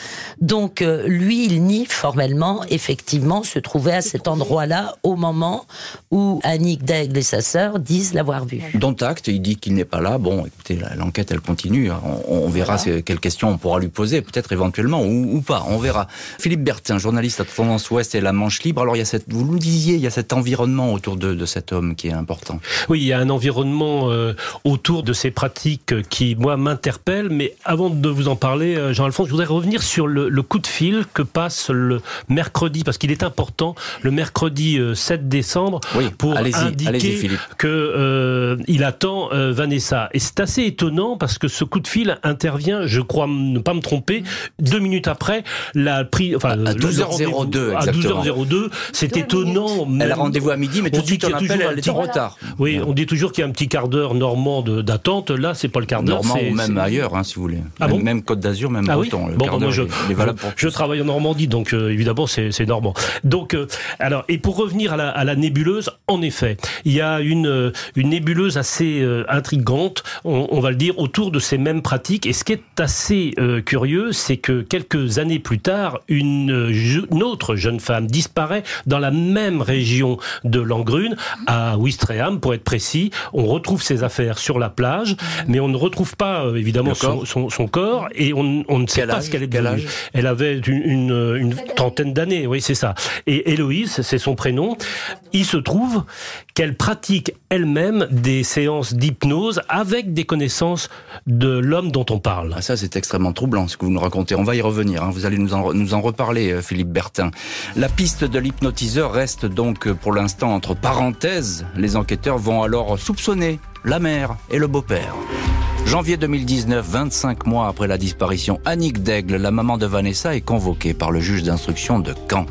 Donc, euh, lui, il nie formellement, effectivement, se trouver à cet endroit-là au moment où Annick Daigle et sa sœur disent l'avoir vu. Dont acte, il dit qu'il n'est pas là. Bon, écoutez, l'enquête, elle continue. On, on verra quelles questions on pourra lui poser, peut-être éventuellement, ou, ou pas, on verra. Philippe Bertin, journaliste à Tendance Ouest et La Manche Libre. Alors, il y a cette, vous nous disiez, il y a cet environnement autour de, de cet homme qui est important. Oui, il y a un environnement euh, autour de ces pratiques qui, moi, m'interpelle. Mais avant de vous en parler, euh, Jean-Alphonse, je voudrais revenir sur le, le coup de fil que passe le mercredi, parce qu'il est important, le mercredi euh, 7 décembre, Oui, pour indiquer que euh, il attend euh, Vanessa. Et c'est assez étonnant parce que ce coup de fil intervient, je crois ne pas me tromper, deux minutes après la prise, enfin À le- le 12h02 rendez-vous. à exactement. 12h02. C'est étonnant. Elle a même- rendez-vous à midi, mais tout on de dit suite, on appelle, elle est en retard. Oui, on dit toujours qu'il y a un petit quart d'heure normand d'attente. Là, c'est pas le quart d'heure. Normand ou même ailleurs, hein, si vous voulez. Ah même, bon même Côte d'Azur, même Ah oui Breton. Bon, bah, moi, je, je- travaille en Normandie, donc euh, évidemment c'est normand. Donc euh, alors et pour revenir à la, à la nébuleuse, en effet, il y a une euh, une nébuleuse assez euh, intrigante, on, on va le dire, autour de ces mêmes pratiques. Et ce qui est assez euh, curieux, c'est que quelques années plus tard, une autre jeune femme disparaît dans la même région de Langrune, à Ouistreham pour être précis. On retrouve ses affaires sur la plage, mais on ne retrouve pas euh, évidemment son, son, son corps et on, on ne sait Quel pas âge ce qu'elle est Quel devenue. âge Elle avait une, une, une trentaine d'années, oui, c'est ça. Et Héloïse, c'est son prénom. Il se trouve qu'elle pratique elle-même des séances d'hypnose avec des connaissances de l'homme dont on parle. Ah, ça, c'est extrêmement troublant, ce que vous nous racontez. On va y revenir. hein. Vous allez nous en, nous en reparler, euh, Philippe Bertin. La piste de l'hypnotiseur reste donc, euh, pour l'instant, entre parenthèses. Les enquêteurs vont alors soupçonner la mère et le beau-père. Janvier 2019, 25 mois après la disparition, Annick Daigle, la maman de Vanessa, est convoquée par le juge d'instruction de Caen.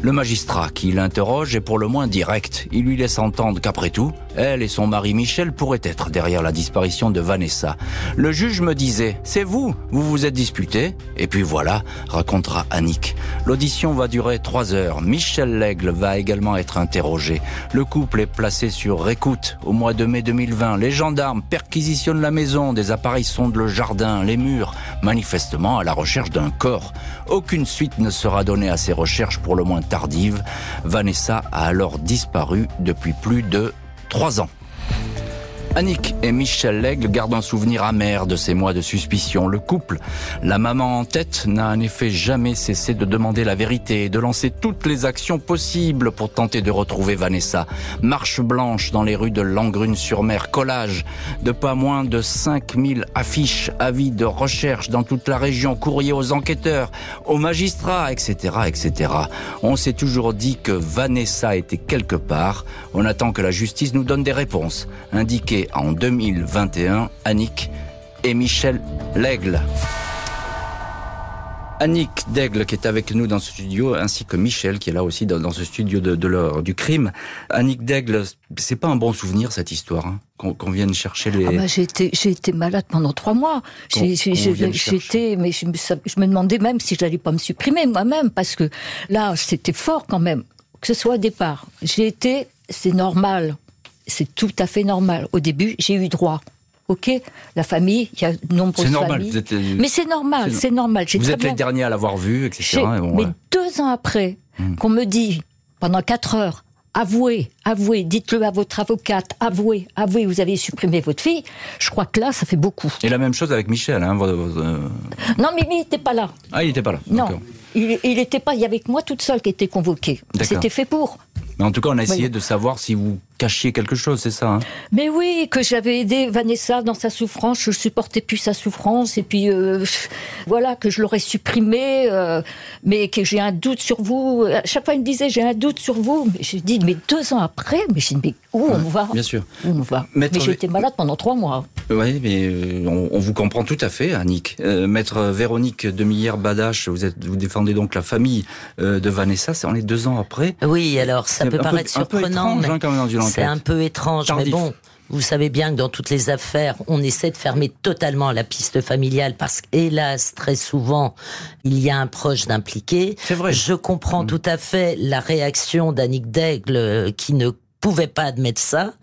Le magistrat qui l'interroge est pour le moins direct. Il lui laisse entendre qu'après tout, elle et son mari Michel pourraient être derrière la disparition de Vanessa. Le juge me disait, c'est vous, vous vous êtes disputé, et puis voilà, racontera Annick. L'audition va durer trois heures. Michel Lègle va également être interrogé. Le couple est placé sur écoute au mois de mai 2020. Les gendarmes perquisitionnent la maison, des appareils sondent le jardin, les murs, manifestement à la recherche d'un corps. Aucune suite ne sera donnée à ces recherches pour le moins tardives. Vanessa a alors disparu depuis plus de trois ans. Annick et Michel Lègle gardent un souvenir amer de ces mois de suspicion. Le couple, la maman en tête, n'a en effet jamais cessé de demander la vérité et de lancer toutes les actions possibles pour tenter de retrouver Vanessa. Marche blanche dans les rues de Langrune-sur-Mer, collage de pas moins de 5000 affiches, avis de recherche dans toute la région, courrier aux enquêteurs, aux magistrats, etc., etc. On s'est toujours dit que Vanessa était quelque part. On attend que la justice nous donne des réponses. Indiquées en 2021, Annick et Michel Lègle. Annick Daigle qui est avec nous dans ce studio, ainsi que Michel qui est là aussi dans, dans ce studio de, de l'heure du crime. Annick Daigle, c'est pas un bon souvenir cette histoire, hein, qu'on vienne chercher les. Ah bah, j'ai été, malade pendant trois mois. J'étais, mais je me, ça- je me demandais même si j'allais pas me supprimer moi-même, parce que là, c'était fort quand même, que ce soit au départ. J'ai été, c'est normal, c'est tout à fait normal. Au début, j'ai eu droit. Ok, la famille, il y a de nombreuses C'est normal. familles. Êtes, Mais c'est normal, c'est- normal. Vous êtes les bien- derniers à l'avoir vu, etc. j'ai- et bon, mais deux ans après, Hmm. qu'on me dit, pendant quatre heures, avouez, avouez, dites-le à votre avocate, avouez, avouez, vous avez supprimé votre fille, je crois que là, ça fait beaucoup. Et la même chose avec Michel. Hein, votre- votre- euh, Non, mais il n'était pas là. Ah, il n'était pas là. Non. Il n'était pas, il y avait que moi toute seule qui était convoquée. C'était fait pour. Mais en tout cas, on a essayé de savoir si vous cachiez quelque chose, c'est ça hein Mais oui, que j'avais aidé Vanessa dans sa souffrance, je supportais plus sa souffrance, et puis euh, voilà, que je l'aurais supprimée, euh, mais que j'ai un doute sur vous. À chaque fois, il me disait, j'ai un doute sur vous. Mais j'ai dit, mais deux ans après, mais j'ai dit, mais où on va? Bien sûr. Où on va? Maître Mais été malade pendant trois mois. Oui, mais euh, on, on vous comprend tout à fait, Annick. Euh, Maître Véronique Demillière-Badache, vous, êtes, vous défendez donc la famille euh, de Vanessa, c'est on est deux ans après. Oui, alors ça peut un peu- paraître un peu surprenant, étrange, mais hein, quand même, dans c'est un peu étrange. Tardif. Mais bon, Vous savez bien que dans toutes les affaires, on essaie de fermer totalement la piste familiale parce qu'hélas, très souvent, il y a un proche d'impliqué. C'est vrai. Je comprends Mmh. tout à fait la réaction d'Annick Daigle euh, qui ne pouvait pas admettre ça.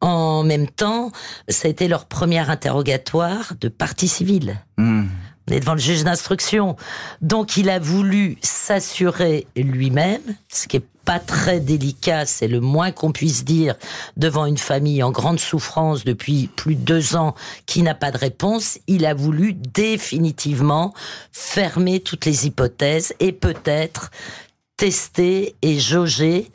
En même temps, ça a été leur premier interrogatoire de partie civile. Hmm. On est devant le juge d'instruction. Donc il a voulu s'assurer lui-même, ce qui est pas très délicat, c'est le moins qu'on puisse dire devant une famille en grande souffrance depuis plus de deux ans qui n'a pas de réponse. Il a voulu définitivement fermer toutes les hypothèses et peut-être tester et jauger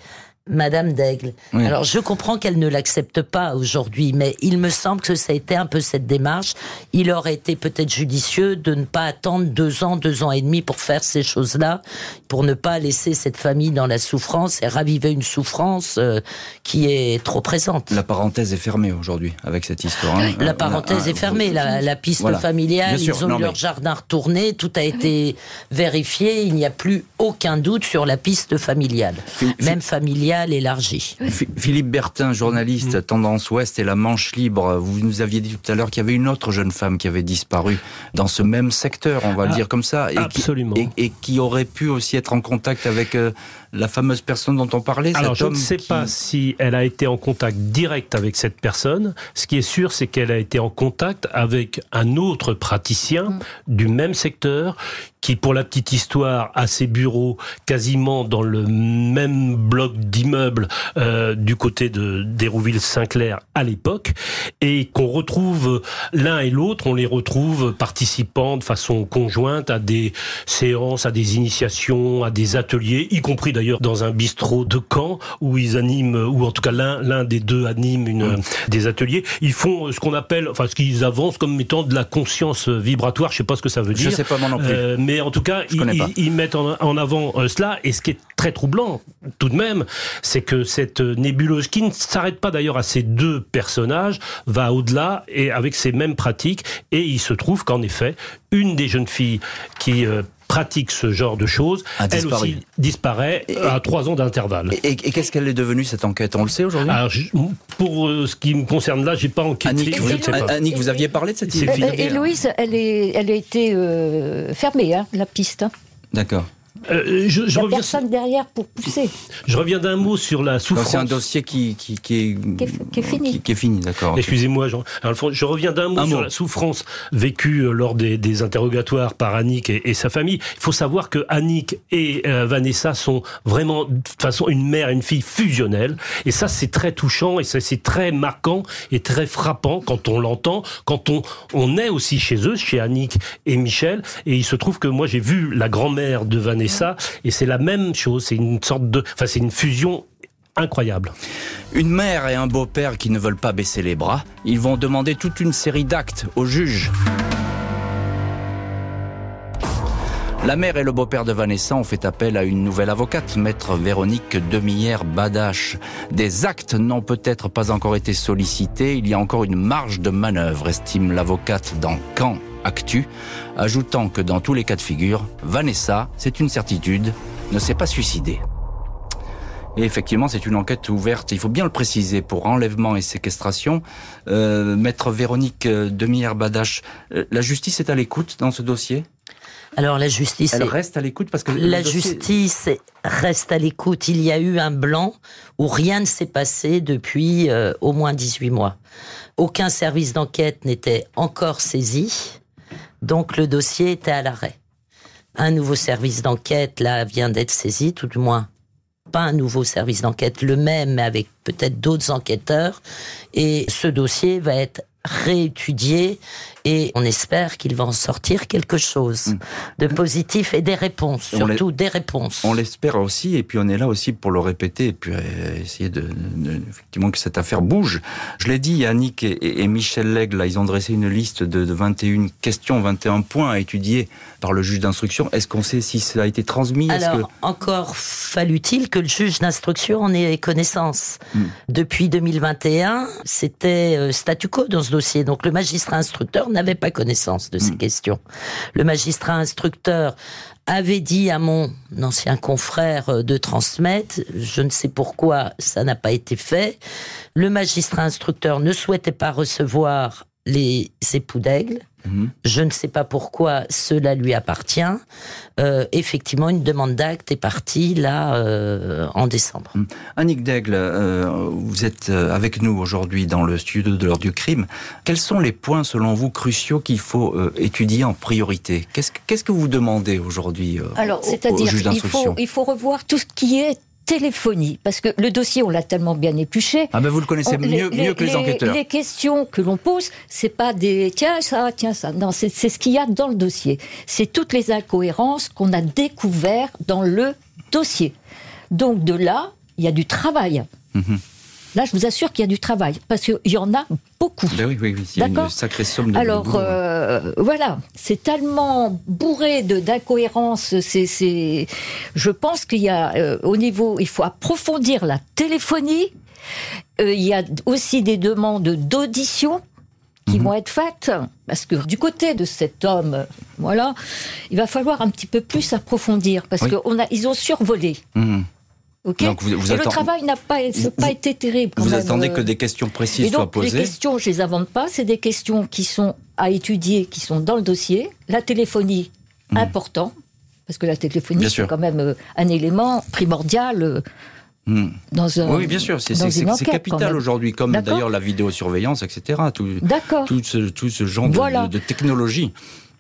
Madame Daigle. Oui. Alors je comprends qu'elle ne l'accepte pas aujourd'hui, mais il me semble que ça a été un peu cette démarche. Il aurait été peut-être judicieux de ne pas attendre deux ans, deux ans et demi pour faire ces choses-là, pour ne pas laisser cette famille dans la souffrance et raviver une souffrance euh, qui est trop présente. La parenthèse est fermée aujourd'hui avec cette histoire. hein. La Euh, parenthèse a- est fermée, la, la piste Voilà. familiale, sûr, ils ont non, eu leur mais- jardin retourné, tout a été vérifié, il n'y a plus aucun doute sur la piste familiale, même familiale élargie. Philippe Bertin, journaliste, Mm. Tendance Ouest et La Manche Libre. Vous nous aviez dit tout à l'heure qu'il y avait une autre jeune femme qui avait disparu dans ce même secteur, on va le Ah, dire comme ça. Et absolument. Qui, et, et qui aurait pu aussi être en contact avec euh, la fameuse personne dont on parlait. Alors, je ne sais qui- pas si elle a été en contact direct avec cette personne. Ce qui est sûr, c'est qu'elle a été en contact avec un autre praticien du même secteur qui, pour la petite histoire, a ses bureaux quasiment dans le même bloc d'immeubles euh, du côté de d'Hérouville-Saint-Clair à l'époque, et qu'on retrouve l'un et l'autre, on les retrouve participant de façon conjointe à des séances, à des initiations, à des ateliers, y compris d'ailleurs dans un bistrot de Caen où ils animent, ou en tout cas l'un l'un des deux anime une, des ateliers. Ils font ce qu'on appelle, enfin ce qu'ils avancent comme étant de la conscience vibratoire. Je sais pas ce que ça veut Je dire. sais pas moi non plus. Euh, mais en tout cas, ils, ils- mettent en, avant euh, cela. Et ce qui est très troublant, tout de même, c'est que cette nébuleuse, qui ne s'arrête pas d'ailleurs à ces deux personnages, va au-delà et avec ces mêmes pratiques. Et il se trouve qu'en effet, une des jeunes filles qui euh, pratique ce genre de choses, elle aussi disparaît Et- à trois ans d'intervalle. Et, et- et qu'est-ce qu'elle est devenue cette enquête? On le sait aujourd'hui? Pour euh, ce qui me concerne là, j'ai pas enquêté. Annick, je vous, ne sais pas. Annick, vous aviez parlé de cette C'est Euh, fille euh, Héloïse, elle, est, elle a été euh, fermée, hein, la piste. hein. D'accord. Euh, je, Il n'y a reviens, personne derrière pour pousser. je reviens d'un mot sur la souffrance. c'est un dossier qui, qui, qui est, Qui est- qui est fini. Qui, qui est fini, d'accord. ok. Excusez-moi, Jean. Alors, je reviens d'un mot Un sur mot. la souffrance vécue euh, lors des, des interrogatoires par Annick et, et sa famille. Il faut savoir que Annick et euh, Vanessa sont vraiment, de toute façon, une mère et une fille fusionnelles. Et ça, c'est très touchant et ça, c'est très marquant et très frappant quand on l'entend, quand on, on est aussi chez eux, chez Annick et Michel. Et il se trouve que moi, j'ai vu la grand-mère de Vanessa et c'est la même chose. C'est une sorte de, enfin, c'est une fusion incroyable. Une mère et un beau-père qui ne veulent pas baisser les bras, ils vont demander toute une série d'actes au juge. La mère et le beau-père de Vanessa ont fait appel à une nouvelle avocate, maître Véronique Demillère Badache. Des actes n'ont peut-être pas encore été sollicités, il y a encore une marge de manœuvre, estime l'avocate dans Camp Actu, ajoutant que dans tous les cas de figure, Vanessa, c'est une certitude, ne s'est pas suicidée. Et effectivement, c'est une enquête ouverte, il faut bien le préciser, pour enlèvement et séquestration. Euh, Maître Véronique euh, Demillère-Badache, euh, la justice est à l'écoute dans ce dossier? Alors la justice Elle est- reste à l'écoute parce que... La dossier- justice reste à l'écoute. Il y a eu un blanc où rien ne s'est passé depuis euh, au moins 18 mois. Aucun service d'enquête n'était encore saisi, donc le dossier était à l'arrêt. Un nouveau service d'enquête, là, vient d'être saisi, tout du moins pas un nouveau service d'enquête, le même, mais avec peut-être d'autres enquêteurs. Et ce dossier va être réétudié et on espère qu'il va en sortir quelque chose Mm. de positif et des réponses, surtout des réponses. On l'espère aussi, et puis on est là aussi pour le répéter, et puis euh, essayer de, de- effectivement que cette affaire bouge. Je l'ai dit, Annick et, Michel Lègle, là, ils ont dressé une liste de, de 21 questions, 21 points à étudier par le juge d'instruction. Est-ce qu'on sait si ça a été transmis? Alors, que- encore fallut-il que le juge d'instruction en ait connaissance. Hmm. Depuis 2021, c'était euh, statu quo dans ce dossier. Donc, le magistrat instructeur n'avait pas connaissance de ces Hmm. questions. Le magistrat instructeur avait dit à mon ancien confrère de transmettre. Je ne sais pourquoi ça n'a pas été fait. Le magistrat instructeur ne souhaitait pas recevoir les époux d'aigle. Mhm. Je ne sais pas pourquoi cela lui appartient. Euh, effectivement, une demande d'acte est partie là euh, en décembre. Mhm. Annick Daigle, euh, vous êtes avec nous aujourd'hui dans le studio de l'heure du crime. Quels sont les points, selon vous, cruciaux qu'il faut étudier en priorité? Qu'est-ce que vous demandez aujourd'hui Alors, c'est-à-dire qu'il faut, il faut revoir tout ce qui est téléphonie, parce que le dossier, on l'a tellement bien épluché. Ah ben vous le connaissez mieux, mieux que les, enquêteurs. Les questions que l'on pose, c'est pas des tiens ça, tiens ça. Non, c'est ce qu'il y a dans le dossier. C'est toutes les incohérences qu'on a découvertes dans le dossier. Donc de là, il y a du travail. Mhm. Là, je vous assure qu'il y a du travail, parce qu'il y en a beaucoup. Ben oui, oui, oui. Il y a une sacrée somme de Alors, euh, voilà, c'est tellement bourré d'incohérences. C'est, je pense qu'il y a, euh, au niveau, il faut approfondir la téléphonie. Euh, il y a aussi des demandes d'audition qui mhm. vont être faites, parce que du côté de cet homme, voilà, il va falloir un petit peu plus approfondir, parce qu'ils ont survolé. Donc vous, et le travail n'a pas, pas été terrible. vous attendez que des questions précises soient posées. Les questions, je les invente pas. C'est des questions qui sont à étudier, qui sont dans le dossier. La téléphonie, hmm. important, parce que la téléphonie c'est quand même euh, un élément primordial. Euh, hmm. Dans un, oui, bien sûr, c'est capital aujourd'hui, comme d'ailleurs la vidéosurveillance, etc. Tout, tout, ce, tout ce genre de, de technologie.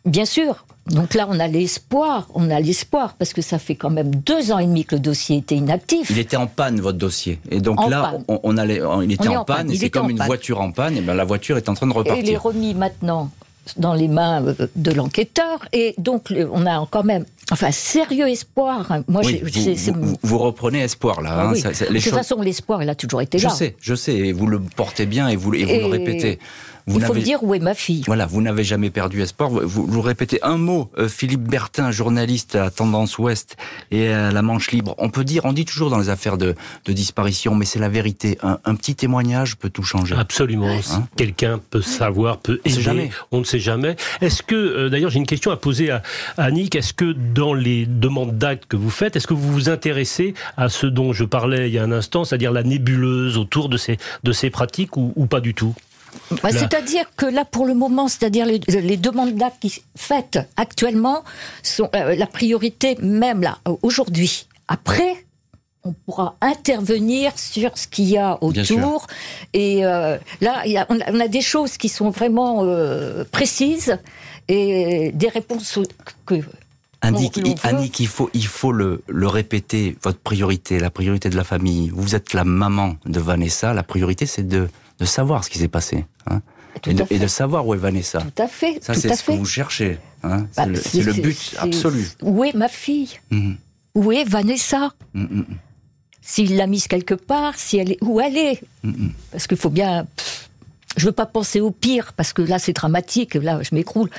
Bien sûr. Donc là, on a l'espoir, on a l'espoir, parce que ça fait quand même deux ans et demi que le dossier était inactif. Il était en panne, votre dossier. Et donc là, on, allait, il était en, panne, et c'est comme une voiture en panne, et bien la voiture est en train de repartir. Et il est remis maintenant dans les mains de l'enquêteur, et donc on a quand même Enfin, sérieux espoir. Moi, vous, reprenez espoir là. Hein, de toute façon, l'espoir, il a toujours été là. Je sais, je sais, et vous le portez bien et vous, et vous le répétez. Il faut me dire où est ma fille. Voilà, vous n'avez jamais perdu espoir. Vous, vous, répétez un mot, euh, Philippe Bertin, journaliste à Tendance Ouest et à La Manche Libre. On peut dire, on dit toujours dans les affaires de, disparition, mais c'est la vérité. Un, petit témoignage peut tout changer. Absolument. Hein Quelqu'un peut savoir, peut aider. Jamais. On ne sait jamais. Est-ce que, euh, d'ailleurs, j'ai une question à poser à, Annick. Est-ce que dans les demandes d'actes que vous faites, est-ce que vous vous intéressez à ce dont je parlais il y a un instant, c'est-à-dire la nébuleuse autour de ces, de ces pratiques ou pas du tout? Bah, c'est-à-dire que là, pour le moment, c'est-à-dire les, demandes d'actes qui faites actuellement sont euh, la priorité même là, aujourd'hui. Après, on pourra intervenir sur ce qu'il y a autour. Et euh, là, on, a, des choses qui sont vraiment euh, précises et des réponses que Annick, il faut, il faut le, le, répéter, votre priorité, la priorité de la famille. Vous êtes la maman de Vanessa, la priorité c'est de de savoir ce qui s'est passé. Hein, et, de, savoir où est Vanessa. Tout à fait. Ça, c'est ce que vous cherchez. Hein, c'est le, bah, but absolu. Où est ma fille mhm. Où est Vanessa mhm, mhm. S'il l'a mise quelque part, si elle est, où elle est Parce qu'il faut bien. je veux pas penser au pire, parce que là, c'est dramatique, là, je m'écroule.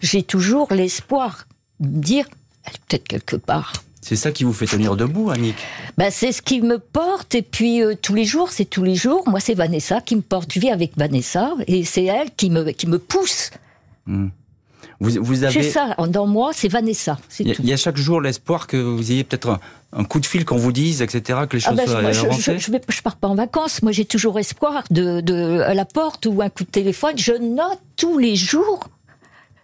J'ai toujours l'espoir de me dire, elle est peut-être quelque part. C'est ça qui vous fait tenir debout, Annick bah, C'est ce qui me porte. Et puis, euh, tous les jours, c'est tous les jours. Moi, c'est Vanessa qui me porte. Je vis avec Vanessa. Et c'est elle qui me, qui me pousse. Hmm. Vous, vous avez... C'est ça. Dans moi, c'est Vanessa. Il y, a chaque jour l'espoir que vous ayez peut-être un, coup de fil qu'on vous dise, etc., que les ah choses ah soient je, je, je, pars pas en vacances. Moi, j'ai toujours espoir de, de, à la porte ou un coup de téléphone. Je note tous les jours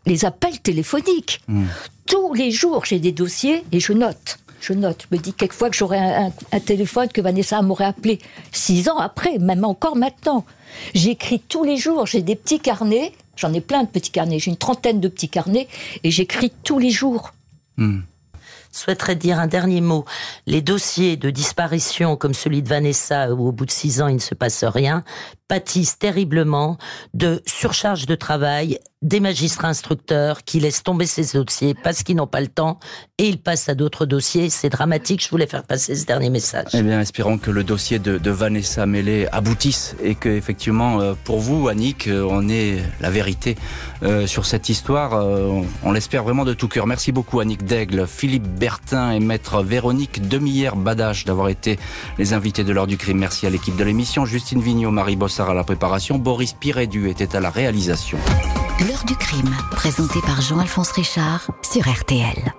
les appels téléphoniques. Hmm. Tous les jours, j'ai des dossiers et je note. Je note. Je me dis quelquefois que j'aurais un, téléphone que Vanessa m'aurait appelé six ans après, même encore maintenant. J'écris tous les jours. J'ai des petits carnets. J'en ai plein de petits carnets. J'ai une trentaine de petits carnets et j'écris tous les jours. Hmm souhaiterais dire un dernier mot. Les dossiers de disparition comme celui de Vanessa, où au bout de six ans il ne se passe rien, pâtissent terriblement de surcharge de travail des magistrats instructeurs qui laissent tomber ces dossiers parce qu'ils n'ont pas le temps et ils passent à d'autres dossiers. C'est dramatique. Je voulais faire passer ce dernier message. Eh bien, espérons que le dossier de, Vanessa Mélé aboutisse et que, effectivement, euh, pour vous, Annick, euh, on ait la vérité euh, sur cette histoire. On l'espère vraiment de tout cœur. Merci beaucoup, Annick Daigle, Philippe Bertin et maître Véronique Demillère-Badache d'avoir été les invités de l'heure du crime. Merci à l'équipe de l'émission. Justine Vignot, Marie À la préparation. Boris Pirédu était à la réalisation. L'heure du crime, présenté par Jean-Alphonse Richard sur RTL.